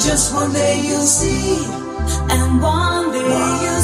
Just one day you'll see, and one day you'll